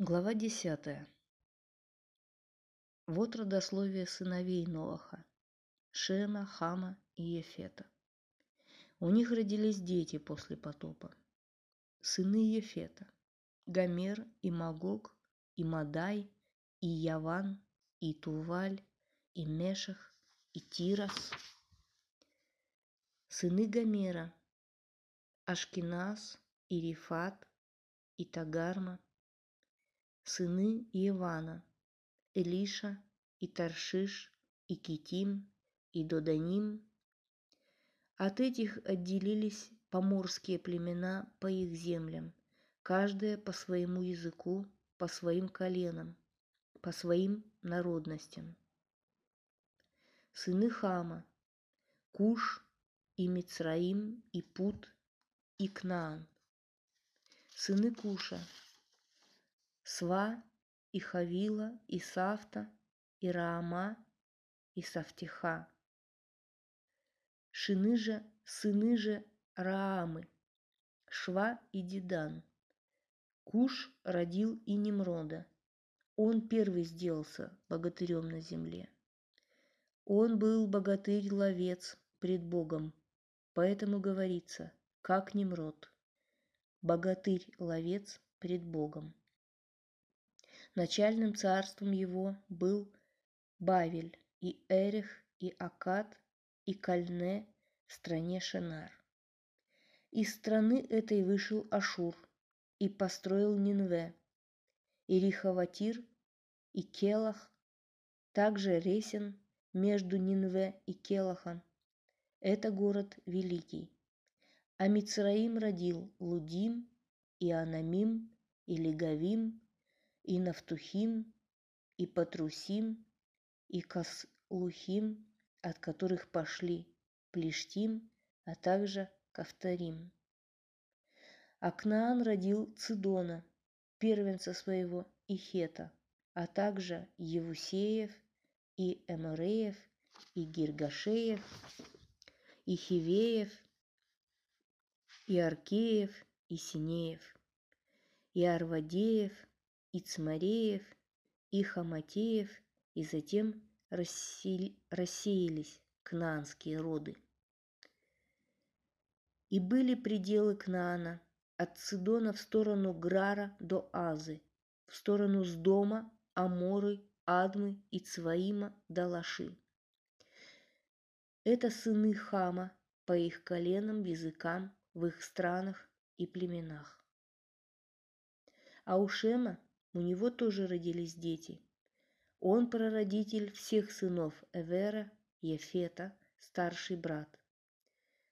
Глава десятая. Вот родословие сыновей Ноаха – Шема, Хама и Ефета. У них родились дети после потопа. Сыны Ефета – Гомер и Магог, и Мадай, и Яван, и Туваль, и Мешах, и Тирас. Сыны Гомера – Ашкинас, и Рифат, и Тагарма – сыны Иевана, Элиша и Таршиш, и Китим, и Доданим. От этих отделились поморские племена по их землям, каждое по своему языку, по своим коленам, по своим народностям. Сыны Хама, Куш и Мицраим, и Пут, и Кнаан. Сыны Куша – Сва, и Хавила, и Сафта, и Раама, и Сафтиха. Шины же, сыны же Раамы, Шва и Дидан. Куш родил и Немрода. Он первый сделался богатырем на земле. Он был богатырь-ловец пред Богом, поэтому говорится, как Немрод, богатырь-ловец пред Богом. Начальным царством его был Бавель и Эрех и Акад и Кальне в стране Шенар. Из страны этой вышел Ашур и построил Нинве, и Рихаватир, и Келах, также Ресен между Нинве и Келахом. Это город великий. А Мицраим родил Лудим, и Анамим, и Легавим, и Нафтухим, и Патрусим, и Каслухим, от которых пошли Плештим, а также Кавторим. Акнаан родил Цидона, первенца своего Ихета, а также Евусеев и Эмореев, и Гиргашеев, и Хивеев, и Аркеев, и Синеев, и Арвадеев, и Цмареев, и Хаматеев, и затем рассеялись кнаанские роды. И были пределы Кнаана от Сидона в сторону Грара до Азы, в сторону Сдома, Аморы, Адмы и Цваима до Лаши. Это сыны Хама по их коленам, языкам, в их странах и племенах. А у Шема у него тоже родились дети. Он прародитель всех сынов Эвера, Ефета, старший брат.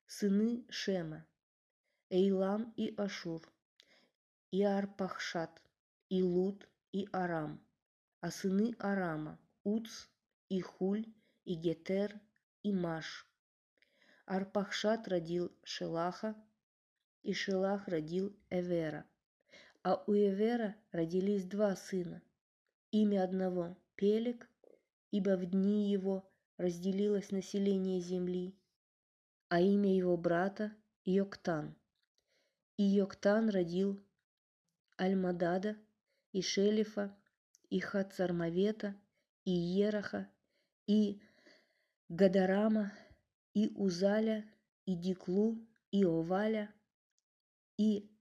Сыны Шема, Эйлам и Ашур, и Арпахшат, и Лут, и Арам. А сыны Арама – Уц, и Хуль, и Гетер, и Маш. Арпахшат родил Шелаха, и Шелах родил Эвера. А у Эвера родились два сына. Имя одного – Пелек, ибо в дни его разделилось население земли, а имя его брата – Йоктан. И Йоктан родил Альмадада, и Шелифа, и Хацармавета, и Ераха, и Гадарама, и Узаля, и Диклу, и Оваля, и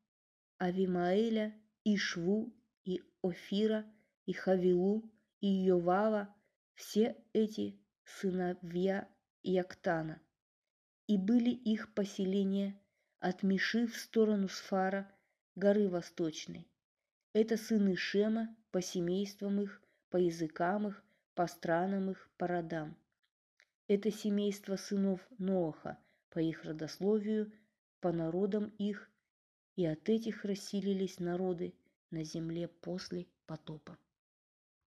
Авимаэля, и Шву, и Офира, и Хавилу, и Йовава, все эти сыновья Яктана. И были их поселения от Миши в сторону Сфара, горы Восточной. Это сыны Шема по семействам их, по языкам их, по странам их, по родам. Это семейство сынов Ноаха по их родословию, по народам их и от этих расселились народы на земле после потопа.